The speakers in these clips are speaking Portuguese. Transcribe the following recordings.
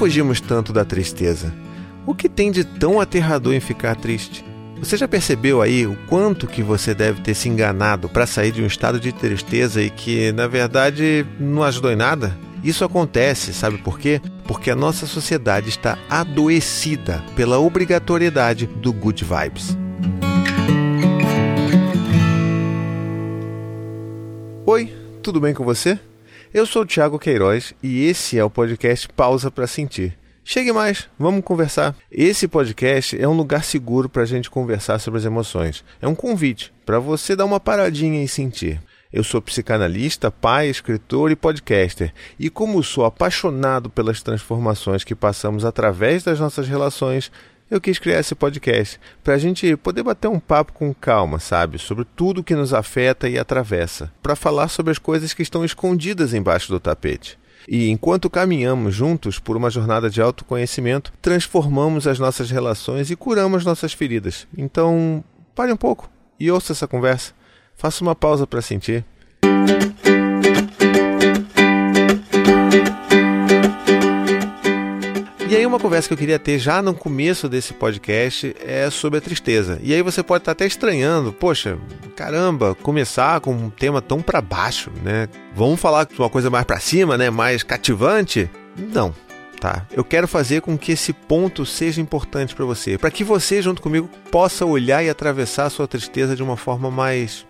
fugimos tanto da tristeza? O que tem de tão aterrador em ficar triste? Você já percebeu aí o quanto que você deve ter se enganado para sair de um estado de tristeza e que, na verdade, não ajudou em nada? Isso acontece, sabe por quê? Porque a nossa sociedade está adoecida pela obrigatoriedade do good vibes. Oi, tudo bem com você? Eu sou o Thiago Queiroz e esse é o podcast Pausa para Sentir. Chegue mais, vamos conversar. Esse podcast é um lugar seguro para a gente conversar sobre as emoções. É um convite para você dar uma paradinha e sentir. Eu sou psicanalista, pai, escritor e podcaster, e como sou apaixonado pelas transformações que passamos através das nossas relações, eu quis criar esse podcast para a gente poder bater um papo com calma, sabe, sobre tudo que nos afeta e atravessa, para falar sobre as coisas que estão escondidas embaixo do tapete. E enquanto caminhamos juntos por uma jornada de autoconhecimento, transformamos as nossas relações e curamos nossas feridas. Então, pare um pouco e ouça essa conversa. Faça uma pausa para sentir. E aí uma conversa que eu queria ter já no começo desse podcast é sobre a tristeza. E aí você pode estar até estranhando, poxa, caramba, começar com um tema tão para baixo, né? Vamos falar de uma coisa mais para cima, né? Mais cativante? Não, tá? Eu quero fazer com que esse ponto seja importante para você, para que você junto comigo possa olhar e atravessar a sua tristeza de uma forma mais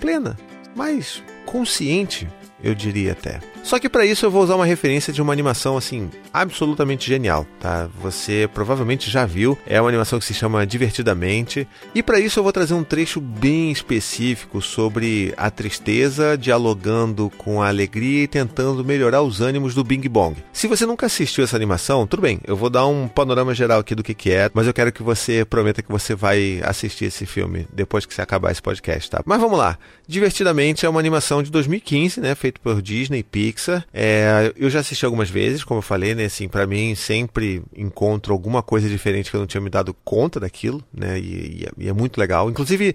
plena, mais consciente, eu diria até. Só que para isso eu vou usar uma referência de uma animação assim absolutamente genial, tá? Você provavelmente já viu, é uma animação que se chama Divertidamente, e para isso eu vou trazer um trecho bem específico sobre a tristeza dialogando com a alegria e tentando melhorar os ânimos do Bing Bong. Se você nunca assistiu essa animação, tudo bem, eu vou dar um panorama geral aqui do que que é, mas eu quero que você prometa que você vai assistir esse filme depois que você acabar esse podcast, tá? Mas vamos lá. Divertidamente é uma animação de 2015, né, feito por Disney Pixar. É, eu já assisti algumas vezes, como eu falei, né? Assim, para mim sempre encontro alguma coisa diferente que eu não tinha me dado conta daquilo, né? E, e, é, e é muito legal. Inclusive,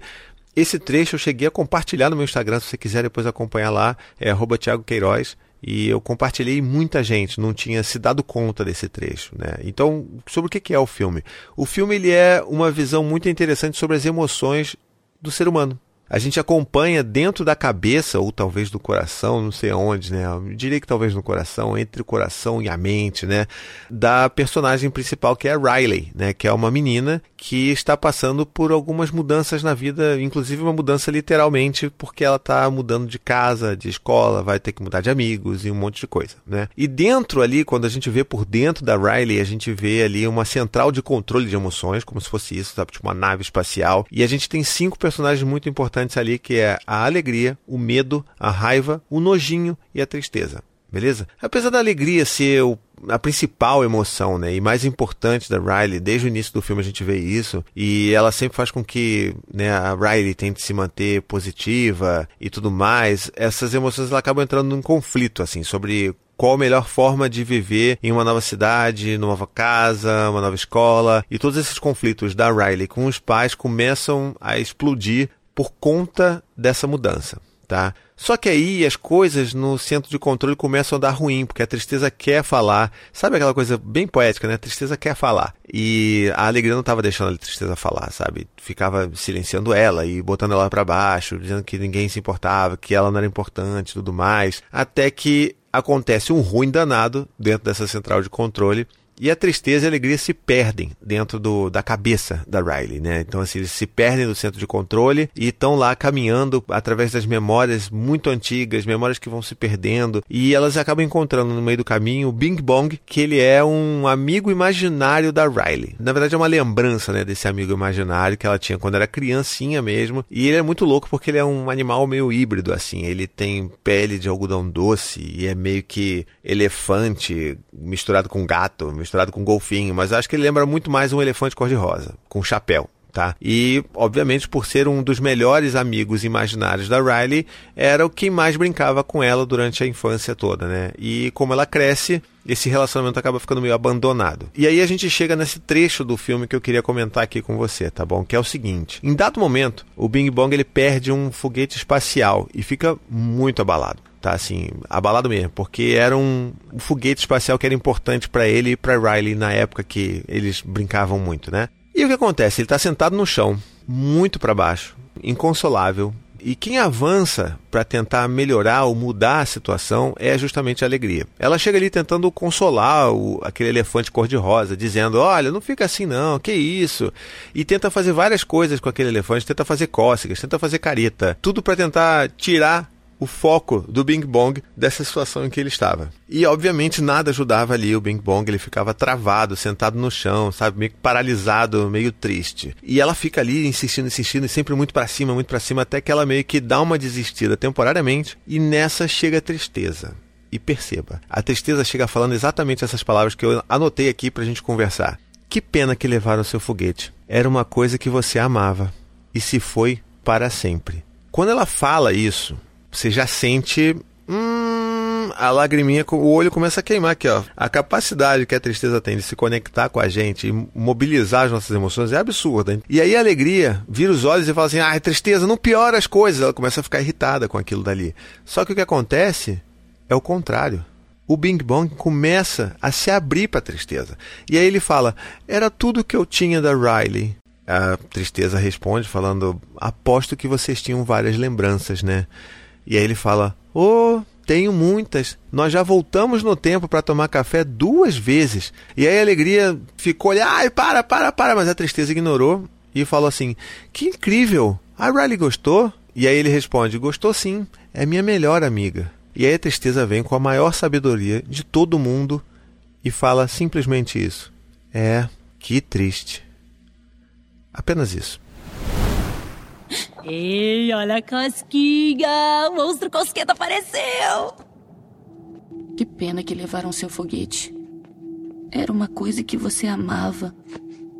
esse trecho eu cheguei a compartilhar no meu Instagram, se você quiser depois acompanhar lá, é Thiago Queiroz. E eu compartilhei e muita gente não tinha se dado conta desse trecho, né? Então, sobre o que é o filme? O filme ele é uma visão muito interessante sobre as emoções do ser humano, a gente acompanha dentro da cabeça, ou talvez do coração, não sei aonde, né? Eu diria que talvez no coração, entre o coração e a mente, né? Da personagem principal, que é a Riley, né? Que é uma menina que está passando por algumas mudanças na vida, inclusive uma mudança literalmente, porque ela está mudando de casa, de escola, vai ter que mudar de amigos e um monte de coisa, né? E dentro ali, quando a gente vê por dentro da Riley, a gente vê ali uma central de controle de emoções, como se fosse isso, sabe? Tipo uma nave espacial. E a gente tem cinco personagens muito importantes importantes ali, que é a alegria, o medo, a raiva, o nojinho e a tristeza. Beleza? Apesar da alegria ser o, a principal emoção, né, e mais importante da Riley, desde o início do filme a gente vê isso, e ela sempre faz com que, né, a Riley tente se manter positiva e tudo mais. Essas emoções ela acabam entrando num conflito assim sobre qual a melhor forma de viver em uma nova cidade, numa nova casa, uma nova escola. E todos esses conflitos da Riley com os pais começam a explodir por conta dessa mudança, tá? Só que aí as coisas no centro de controle começam a dar ruim, porque a tristeza quer falar. Sabe aquela coisa bem poética, né? A tristeza quer falar. E a alegria não estava deixando a tristeza falar, sabe? Ficava silenciando ela e botando ela para baixo, dizendo que ninguém se importava, que ela não era importante tudo mais. Até que acontece um ruim danado dentro dessa central de controle e a tristeza e a alegria se perdem dentro do, da cabeça da Riley, né? Então, assim, eles se perdem do centro de controle e estão lá caminhando através das memórias muito antigas, memórias que vão se perdendo, e elas acabam encontrando no meio do caminho o Bing Bong, que ele é um amigo imaginário da Riley. Na verdade, é uma lembrança, né, desse amigo imaginário que ela tinha quando era criancinha mesmo. E ele é muito louco porque ele é um animal meio híbrido, assim. Ele tem pele de algodão doce e é meio que elefante misturado com gato, misturado com golfinho, mas acho que ele lembra muito mais um elefante cor-de-rosa, com chapéu tá? E, obviamente, por ser um dos melhores amigos imaginários da Riley, era o quem mais brincava com ela durante a infância toda, né? E como ela cresce, esse relacionamento acaba ficando meio abandonado. E aí a gente chega nesse trecho do filme que eu queria comentar aqui com você, tá bom? Que é o seguinte: em dado momento, o Bing Bong ele perde um foguete espacial e fica muito abalado. Tá assim, abalado mesmo, porque era um, um foguete espacial que era importante para ele e para Riley na época que eles brincavam muito, né? E o que acontece? Ele está sentado no chão, muito para baixo, inconsolável. E quem avança para tentar melhorar ou mudar a situação é justamente a alegria. Ela chega ali tentando consolar o, aquele elefante cor-de-rosa, dizendo: Olha, não fica assim não, que isso? E tenta fazer várias coisas com aquele elefante, tenta fazer cócegas, tenta fazer careta, tudo para tentar tirar o foco do Bing Bong dessa situação em que ele estava. E obviamente nada ajudava ali o Bing Bong, ele ficava travado, sentado no chão, sabe, meio paralisado, meio triste. E ela fica ali insistindo, insistindo, e sempre muito para cima, muito para cima, até que ela meio que dá uma desistida temporariamente, e nessa chega a tristeza. E perceba, a tristeza chega falando exatamente essas palavras que eu anotei aqui pra gente conversar. Que pena que levaram seu foguete. Era uma coisa que você amava e se foi para sempre. Quando ela fala isso, você já sente. Hum, a lagriminha, o olho começa a queimar aqui, ó. A capacidade que a tristeza tem de se conectar com a gente e mobilizar as nossas emoções é absurda. Hein? E aí a alegria vira os olhos e fala assim: ah, tristeza, não piora as coisas. Ela começa a ficar irritada com aquilo dali. Só que o que acontece é o contrário. O Bing Bong começa a se abrir para a tristeza. E aí ele fala: Era tudo que eu tinha da Riley. A tristeza responde, falando: Aposto que vocês tinham várias lembranças, né? E aí ele fala: Oh, tenho muitas. Nós já voltamos no tempo para tomar café duas vezes. E aí a alegria ficou ali: Ai, para, para, para. Mas a tristeza ignorou e falou assim: Que incrível! A Riley gostou? E aí ele responde: Gostou sim, é minha melhor amiga. E aí a tristeza vem com a maior sabedoria de todo mundo e fala simplesmente isso: É, que triste. Apenas isso. Ei, olha a casquinha! O monstro cosqueta apareceu! Que pena que levaram seu foguete. Era uma coisa que você amava.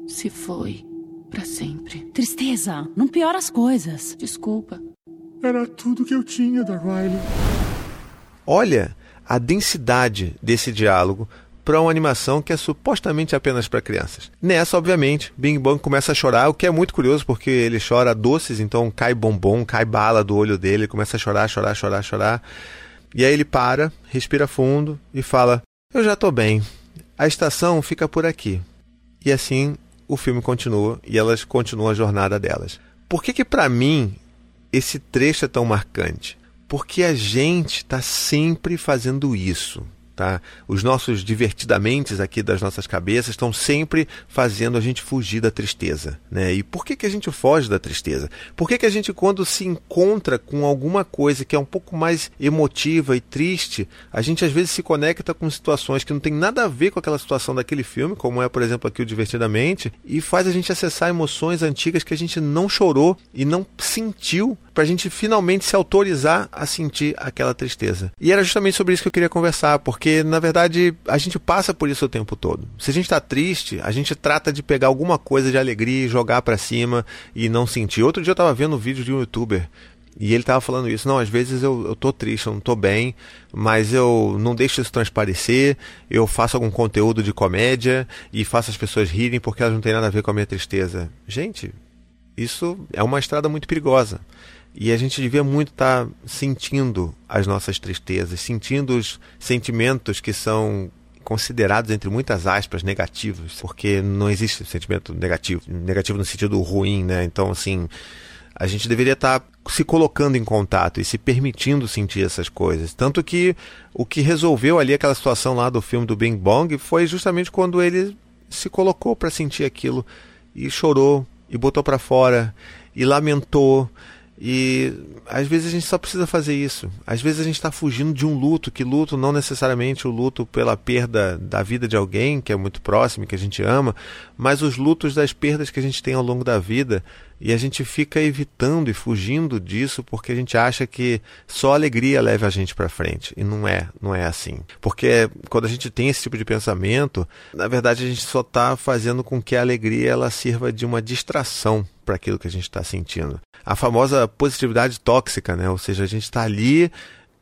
Se foi para sempre. Tristeza, não piora as coisas. Desculpa. Era tudo que eu tinha da Riley. Olha a densidade desse diálogo para uma animação que é supostamente apenas para crianças. Nessa, obviamente, Bing Bong começa a chorar, o que é muito curioso porque ele chora doces, então cai bombom, cai bala do olho dele, começa a chorar, chorar, chorar, chorar. E aí ele para, respira fundo e fala: Eu já estou bem. A estação fica por aqui. E assim o filme continua e elas continuam a jornada delas. Por que que para mim esse trecho é tão marcante? Porque a gente está sempre fazendo isso. Tá? Os nossos divertidamente aqui das nossas cabeças estão sempre fazendo a gente fugir da tristeza. Né? E por que, que a gente foge da tristeza? Por que, que a gente, quando se encontra com alguma coisa que é um pouco mais emotiva e triste, a gente às vezes se conecta com situações que não tem nada a ver com aquela situação daquele filme, como é, por exemplo, aqui o Divertidamente, e faz a gente acessar emoções antigas que a gente não chorou e não sentiu para a gente finalmente se autorizar a sentir aquela tristeza. E era justamente sobre isso que eu queria conversar, porque na verdade a gente passa por isso o tempo todo. Se a gente está triste, a gente trata de pegar alguma coisa de alegria e jogar para cima e não sentir. Outro dia eu estava vendo um vídeo de um youtuber e ele estava falando isso. Não, às vezes eu, eu tô triste, eu não tô bem, mas eu não deixo isso transparecer. Eu faço algum conteúdo de comédia e faço as pessoas rirem porque elas não têm nada a ver com a minha tristeza. Gente, isso é uma estrada muito perigosa. E a gente devia muito estar tá sentindo as nossas tristezas, sentindo os sentimentos que são considerados, entre muitas aspas, negativos, porque não existe sentimento negativo, negativo no sentido ruim, né? Então, assim, a gente deveria estar tá se colocando em contato e se permitindo sentir essas coisas. Tanto que o que resolveu ali aquela situação lá do filme do Bing Bong foi justamente quando ele se colocou para sentir aquilo e chorou e botou para fora e lamentou e às vezes a gente só precisa fazer isso. Às vezes a gente está fugindo de um luto, que luto não necessariamente o luto pela perda da vida de alguém que é muito próximo, que a gente ama, mas os lutos das perdas que a gente tem ao longo da vida E a gente fica evitando e fugindo disso porque a gente acha que só alegria leva a gente para frente. E não é, não é assim. Porque quando a gente tem esse tipo de pensamento, na verdade a gente só está fazendo com que a alegria ela sirva de uma distração para aquilo que a gente está sentindo. A famosa positividade tóxica, né? Ou seja, a gente está ali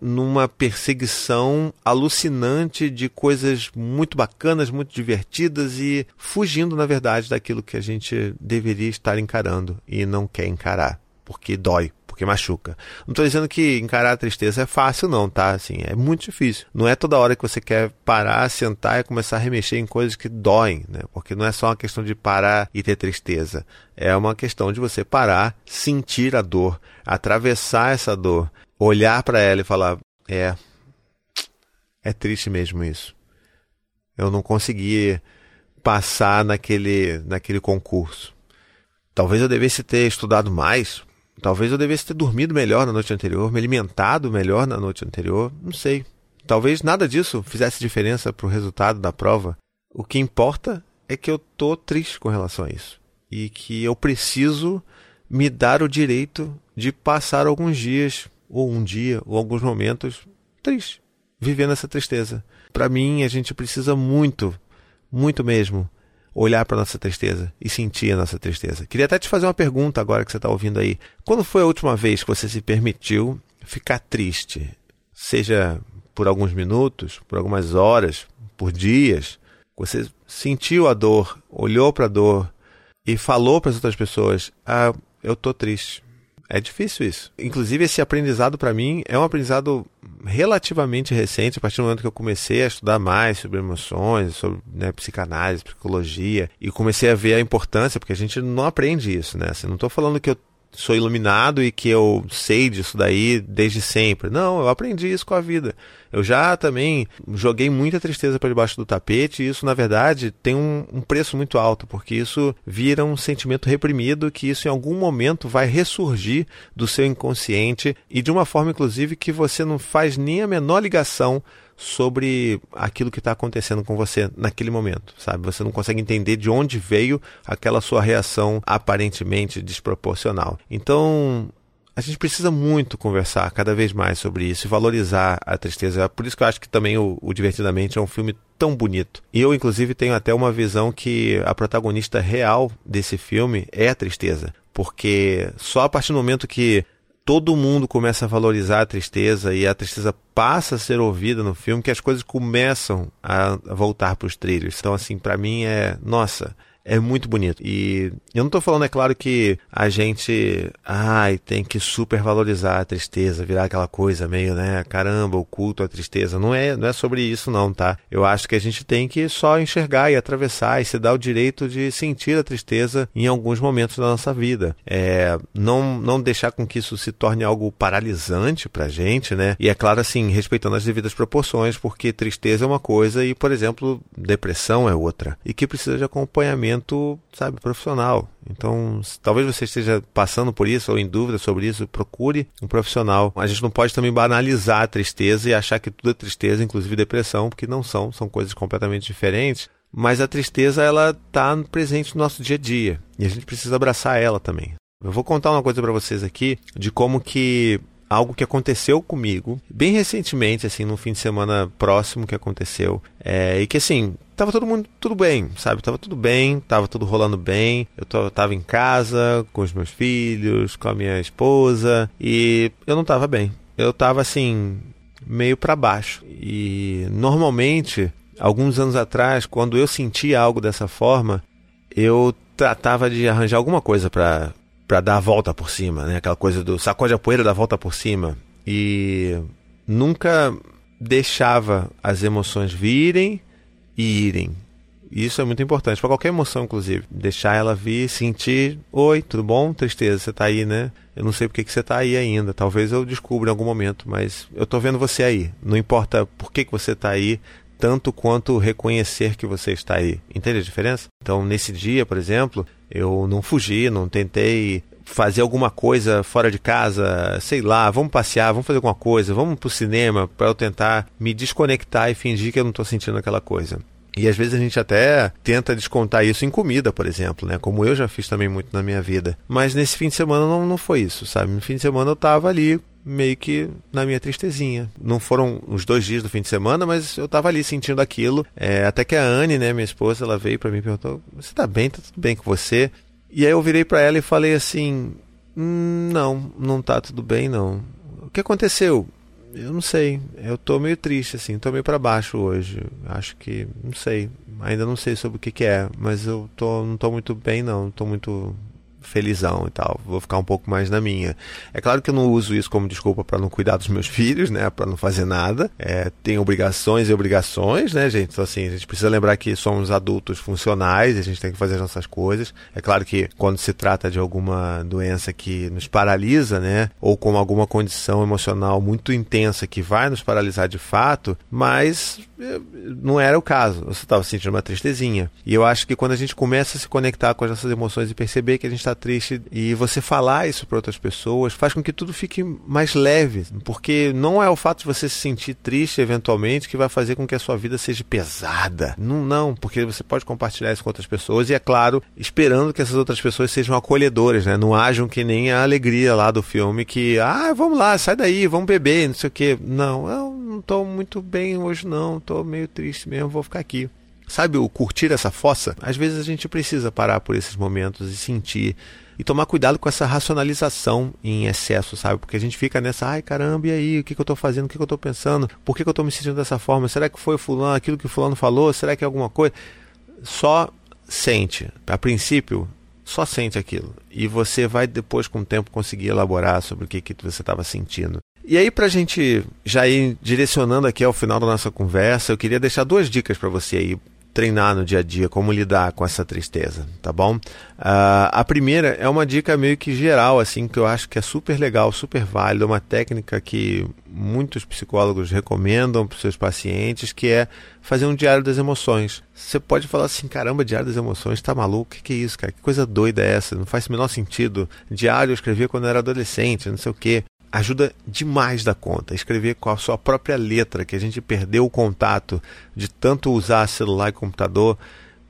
numa perseguição alucinante de coisas muito bacanas, muito divertidas e fugindo, na verdade, daquilo que a gente deveria estar encarando e não quer encarar, porque dói, porque machuca. Não estou dizendo que encarar a tristeza é fácil, não, tá? Assim, é muito difícil. Não é toda hora que você quer parar, sentar e começar a remexer em coisas que doem, né? Porque não é só uma questão de parar e ter tristeza. É uma questão de você parar, sentir a dor, atravessar essa dor olhar para ela e falar: é, é triste mesmo isso. Eu não consegui passar naquele, naquele concurso. Talvez eu devesse ter estudado mais. Talvez eu devesse ter dormido melhor na noite anterior, me alimentado melhor na noite anterior. Não sei. Talvez nada disso fizesse diferença para o resultado da prova. O que importa é que eu tô triste com relação a isso e que eu preciso me dar o direito de passar alguns dias ou um dia, ou alguns momentos triste, vivendo essa tristeza. Para mim, a gente precisa muito, muito mesmo, olhar para nossa tristeza e sentir a nossa tristeza. Queria até te fazer uma pergunta agora que você está ouvindo aí. Quando foi a última vez que você se permitiu ficar triste? Seja por alguns minutos, por algumas horas, por dias. Você sentiu a dor, olhou para a dor e falou para as outras pessoas: Ah, eu tô triste. É difícil isso. Inclusive, esse aprendizado para mim é um aprendizado relativamente recente, a partir do momento que eu comecei a estudar mais sobre emoções, sobre né, psicanálise, psicologia, e comecei a ver a importância, porque a gente não aprende isso, né? Assim, não estou falando que eu sou iluminado e que eu sei disso daí desde sempre. Não, eu aprendi isso com a vida. Eu já também joguei muita tristeza para debaixo do tapete e isso, na verdade, tem um, um, preço muito alto, porque isso vira um sentimento reprimido que isso em algum momento vai ressurgir do seu inconsciente e de uma forma, inclusive, que você não faz nem a menor ligação sobre aquilo que está acontecendo com você naquele momento, sabe? Você não consegue entender de onde veio aquela sua reação aparentemente desproporcional. Então, a gente precisa muito conversar cada vez mais sobre isso e valorizar a tristeza. Por isso que eu acho que também o, o, Divertidamente é um filme tão bonito. E eu, inclusive, tenho até uma visão que a protagonista real desse filme é a tristeza. Porque só a partir do momento que todo mundo começa a valorizar a tristeza e a tristeza passa a ser ouvida no filme, que as coisas começam a voltar para os trilhos. Então, assim, para mim é, nossa, é muito bonito. E eu não estou falando, é claro, que a gente ai, tem que super valorizar a tristeza, virar aquela coisa meio, né? Caramba, o culto à tristeza. Não é, não é sobre isso, não, tá? Eu acho que a gente tem que só enxergar e atravessar e se dar o direito de sentir a tristeza em alguns momentos da nossa vida. É, não, não deixar com que isso se torne algo paralisante pra gente, né? E é claro, assim, respeitando as devidas proporções, porque tristeza é uma coisa e, por exemplo, depressão é outra. E que precisa de acompanhamento sabe, profissional. Então, talvez você esteja passando por isso ou em dúvida sobre isso, procure um profissional. A gente não pode também banalizar a tristeza e achar que tudo é tristeza, inclusive depressão, porque não são, são coisas completamente diferentes. Mas a tristeza, ela está presente no nosso dia a dia e a gente precisa abraçar ela também. Eu vou contar uma coisa para vocês aqui de como que algo que aconteceu comigo bem recentemente, assim, no fim de semana próximo que aconteceu, é, e que assim tava todo mundo tudo bem, sabe? Tava tudo bem, tava tudo rolando bem. Eu tava em casa com os meus filhos, com a minha esposa e eu não tava bem. Eu tava assim meio para baixo. E normalmente, alguns anos atrás, quando eu sentia algo dessa forma, eu tratava de arranjar alguma coisa para para dar a volta por cima, né? Aquela coisa do sacode a poeira da volta por cima. E nunca deixava as emoções virem e irem. Isso é muito importante para qualquer emoção, inclusive. Deixar ela vir, sentir, oi, tudo bom? Tristeza, você está aí, né? Eu não sei por que, que você está aí ainda. Talvez eu descubra em algum momento, mas eu estou vendo você aí. Não importa por que, que você está aí, tanto quanto reconhecer que você está aí. Entende a diferença? Então, nesse dia, por exemplo, eu não fugi, não tentei fazer alguma coisa fora de casa, sei lá, vamos passear, vamos fazer alguma coisa, vamos pro cinema para eu tentar me desconectar e fingir que eu não estou sentindo aquela coisa. E às vezes a gente até tenta descontar isso em comida, por exemplo, né? Como eu já fiz também muito na minha vida. Mas nesse fim de semana não, não foi isso, sabe? No fim de semana eu tava ali meio que na minha tristezinha. Não foram os dois dias do fim de semana, mas eu tava ali sentindo aquilo. É, até que a Anne, né, minha esposa, ela veio para mim e perguntou: Você tá bem? Tá tudo bem com você? E aí eu virei para ela e falei assim: hum, Não, não tá tudo bem, não. O que aconteceu? Eu não sei. Eu tô meio triste, assim, tô meio para baixo hoje. Acho que, não sei. Ainda não sei sobre o que, que é, mas eu tô, não tô muito bem, não. Não tô muito felizão e tal. Vou ficar um pouco mais na minha. É claro que eu não uso isso como desculpa para não cuidar dos meus filhos, né? Para não fazer nada. É, tem obrigações e obrigações, né, gente? Então, assim, a gente precisa lembrar que somos adultos funcionais e a gente tem que fazer as nossas coisas. É claro que quando se trata de alguma doença que nos paralisa, né? Ou com alguma condição emocional muito intensa que vai nos paralisar de fato, mas é, não era o caso. Você estava sentindo uma tristezinha. E eu acho que quando a gente começa a se conectar com as nossas emoções e perceber que a gente está triste e você falar isso para outras pessoas faz com que tudo fique mais leve, porque não é o fato de você se sentir triste eventualmente que vai fazer com que a sua vida seja pesada. Não, não, porque você pode compartilhar isso com outras pessoas e é claro, esperando que essas outras pessoas sejam acolhedoras, né? Não ajam que nem a alegria lá do filme que, ah, vamos lá, sai daí, vamos beber, não sei o quê. Não, eu não estou muito bem hoje não, estou meio triste mesmo, vou ficar aqui. Sabe o curtir essa fossa? Às vezes a gente precisa parar por esses momentos e sentir e tomar cuidado com essa racionalização em excesso, sabe? Porque a gente fica nessa, ai caramba, e aí, o que, que eu estou fazendo, o que, que eu estou pensando, por que, que eu estou me sentindo dessa forma? Será que foi fulano, aquilo que fulano falou? Será que é alguma coisa? Só sente. A princípio, só sente aquilo. E você vai depois, com o tempo, conseguir elaborar sobre o que, que você estava sentindo. E aí, para a gente já ir direcionando aqui ao final da nossa conversa, eu queria deixar duas dicas para você aí treinar no dia a dia, como lidar com essa tristeza, tá bom? Uh, a primeira é uma dica meio que geral, assim, que eu acho que é super legal, super válida, uma técnica que muitos psicólogos recomendam para os seus pacientes, que é fazer um diário das emoções. Você pode falar assim, caramba, diário das emoções, tá maluco? O que, que é isso, cara? Que coisa doida é essa? Não faz o menor sentido. Diário eu escrevia quando eu era adolescente, não sei o quê ajuda demais da conta. Escrever com a sua própria letra, que a gente perdeu o contato de tanto usar celular e computador,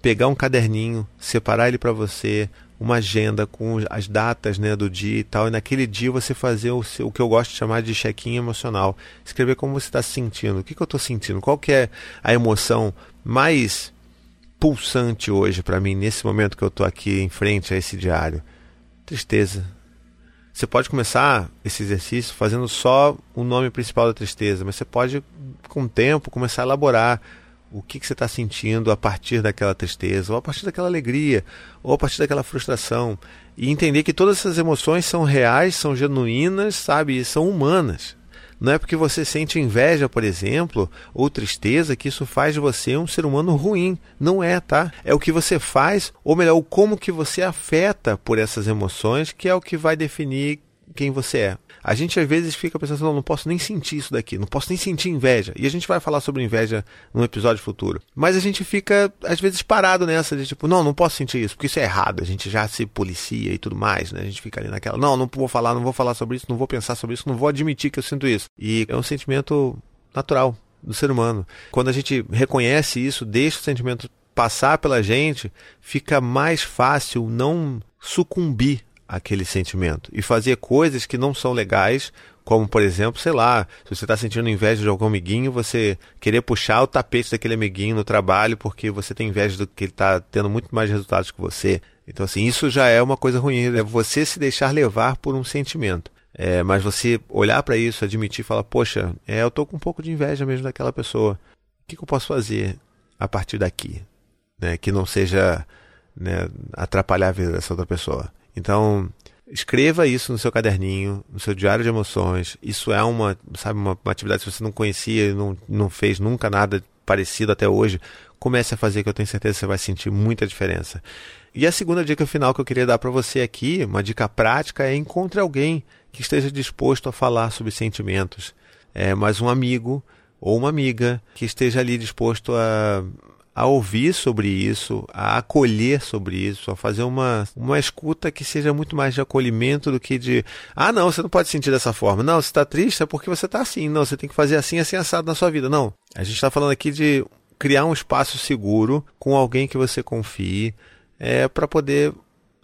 pegar um caderninho, separar ele para você, uma agenda com as datas né, do dia e tal, e naquele dia você fazer o, seu, o que eu gosto de chamar de check-in emocional. Escrever como você está se sentindo, o que, que eu estou sentindo, qual que é a emoção mais pulsante hoje para mim, nesse momento que eu estou aqui em frente a esse diário. Tristeza, você pode começar esse exercício fazendo só o nome principal da tristeza, mas você pode, com o tempo, começar a elaborar o que, que você está sentindo a partir daquela tristeza, ou a partir daquela alegria, ou a partir daquela frustração. E entender que todas essas emoções são reais, são genuínas, sabe, e são humanas. Não é porque você sente inveja, por exemplo, ou tristeza, que isso faz de você um ser humano ruim. Não é, tá? É o que você faz, ou melhor, o como que você afeta por essas emoções, que é o que vai definir quem você é. A gente às vezes fica pensando, não, não posso nem sentir isso daqui, não posso nem sentir inveja. E a gente vai falar sobre inveja num episódio futuro. Mas a gente fica, às vezes, parado nessa de tipo, não, não posso sentir isso, porque isso é errado. A gente já se policia e tudo mais, né? A gente fica ali naquela, não, não vou falar, não vou falar sobre isso, não vou pensar sobre isso, não vou admitir que eu sinto isso. E é um sentimento natural do ser humano. Quando a gente reconhece isso, deixa o sentimento passar pela gente, fica mais fácil não sucumbir aquele sentimento e fazer coisas que não são legais, como por exemplo, sei lá, se você está sentindo inveja de algum amiguinho, você querer puxar o tapete daquele amiguinho no trabalho porque você tem inveja do que ele está tendo muito mais resultados que você. Então, assim, isso já é uma coisa ruim, é você se deixar levar por um sentimento. É, mas você olhar para isso, admitir, falar, poxa, é, eu tô com um pouco de inveja mesmo daquela pessoa. O que, que eu posso fazer a partir daqui, né, que não seja né, atrapalhar a vida dessa outra pessoa? Então, escreva isso no seu caderninho, no seu diário de emoções. Isso é uma, sabe, uma, uma atividade que você não conhecia, não, não fez nunca nada parecido até hoje. Comece a fazer que eu tenho certeza que você vai sentir muita diferença. E a segunda dica final que eu queria dar para você aqui, uma dica prática, é encontre alguém que esteja disposto a falar sobre sentimentos. É, mas um amigo ou uma amiga que esteja ali disposto a a ouvir sobre isso, a acolher sobre isso, a fazer uma, uma escuta que seja muito mais de acolhimento do que de ah, não, você não pode sentir dessa forma. Não, você está triste é porque você está assim. Não, você tem que fazer assim, assim, assado na sua vida. Não. A gente está falando aqui de criar um espaço seguro com alguém que você confie, é, para poder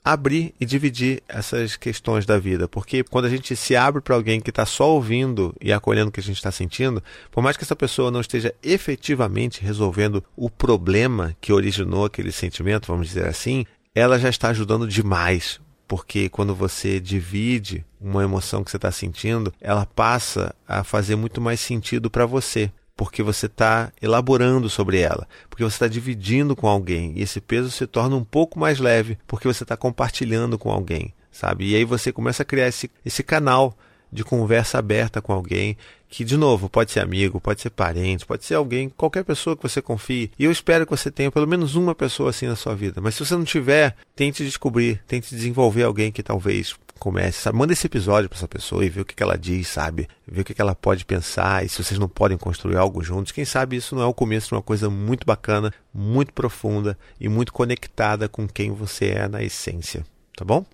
abrir e dividir essas questões da vida. Porque quando a gente se abre para alguém que está só ouvindo e acolhendo o que a gente está sentindo, por mais que essa pessoa não esteja efetivamente resolvendo o problema que originou aquele sentimento, vamos dizer assim, ela já está ajudando demais. Porque quando você divide uma emoção que você está sentindo, ela passa a fazer muito mais sentido para você porque você está elaborando sobre ela, porque você está dividindo com alguém e esse peso se torna um pouco mais leve porque você está compartilhando com alguém, sabe? E aí você começa a criar esse, esse canal de conversa aberta com alguém que, de novo, pode ser amigo, pode ser parente, pode ser alguém, qualquer pessoa que você confie. E eu espero que você tenha pelo menos uma pessoa assim na sua vida. Mas se você não tiver, tente descobrir, tente desenvolver alguém que talvez comece, sabe? Manda esse episódio para essa pessoa e vê o que, que ela diz, sabe? Vê o que, que ela pode pensar e se vocês não podem construir algo juntos. Quem sabe isso não é o começo de uma coisa muito bacana, muito profunda e muito conectada com quem você é na essência, tá bom?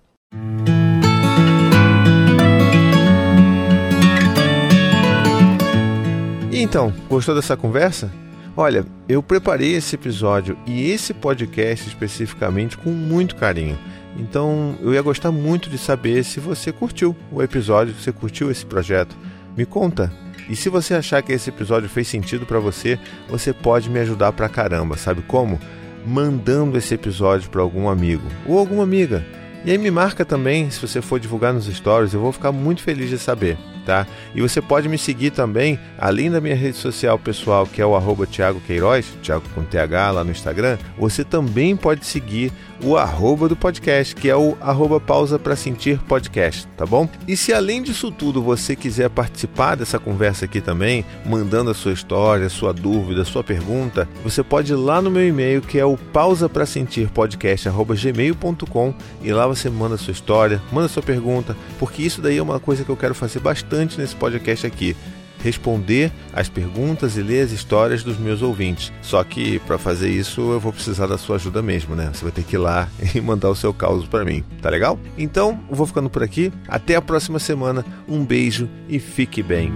E então, gostou dessa conversa? Olha, eu preparei esse episódio e esse podcast especificamente com muito carinho. Então eu ia gostar muito de saber se você curtiu o episódio, se você curtiu esse projeto. Me conta. E se você achar que esse episódio fez sentido para você, você pode me ajudar pra caramba, sabe como? Mandando esse episódio para algum amigo ou alguma amiga. E aí me marca também, se você for divulgar nos stories, eu vou ficar muito feliz de saber tá? E você pode me seguir também, além da minha rede social pessoal, que é o arroba Thiago Queiroz, Thiago com TH lá no Instagram, você também pode seguir o arroba do podcast, que é o arroba pausa para sentir podcast, tá bom? E se além disso tudo você quiser participar dessa conversa aqui também, mandando a sua história, a sua dúvida, a sua pergunta, você pode ir lá no meu e-mail, que é o pausa para sentir podcast gmail.com e lá você manda a sua história, manda a sua pergunta, porque isso daí é uma coisa que eu quero fazer bastante nesse podcast aqui. Responder as perguntas e ler as histórias dos meus ouvintes. Só que para fazer isso eu vou precisar da sua ajuda mesmo, né? Você vai ter que ir lá e mandar o seu caos para mim, tá legal? Então, vou ficando por aqui. Até a próxima semana. Um beijo e fique bem.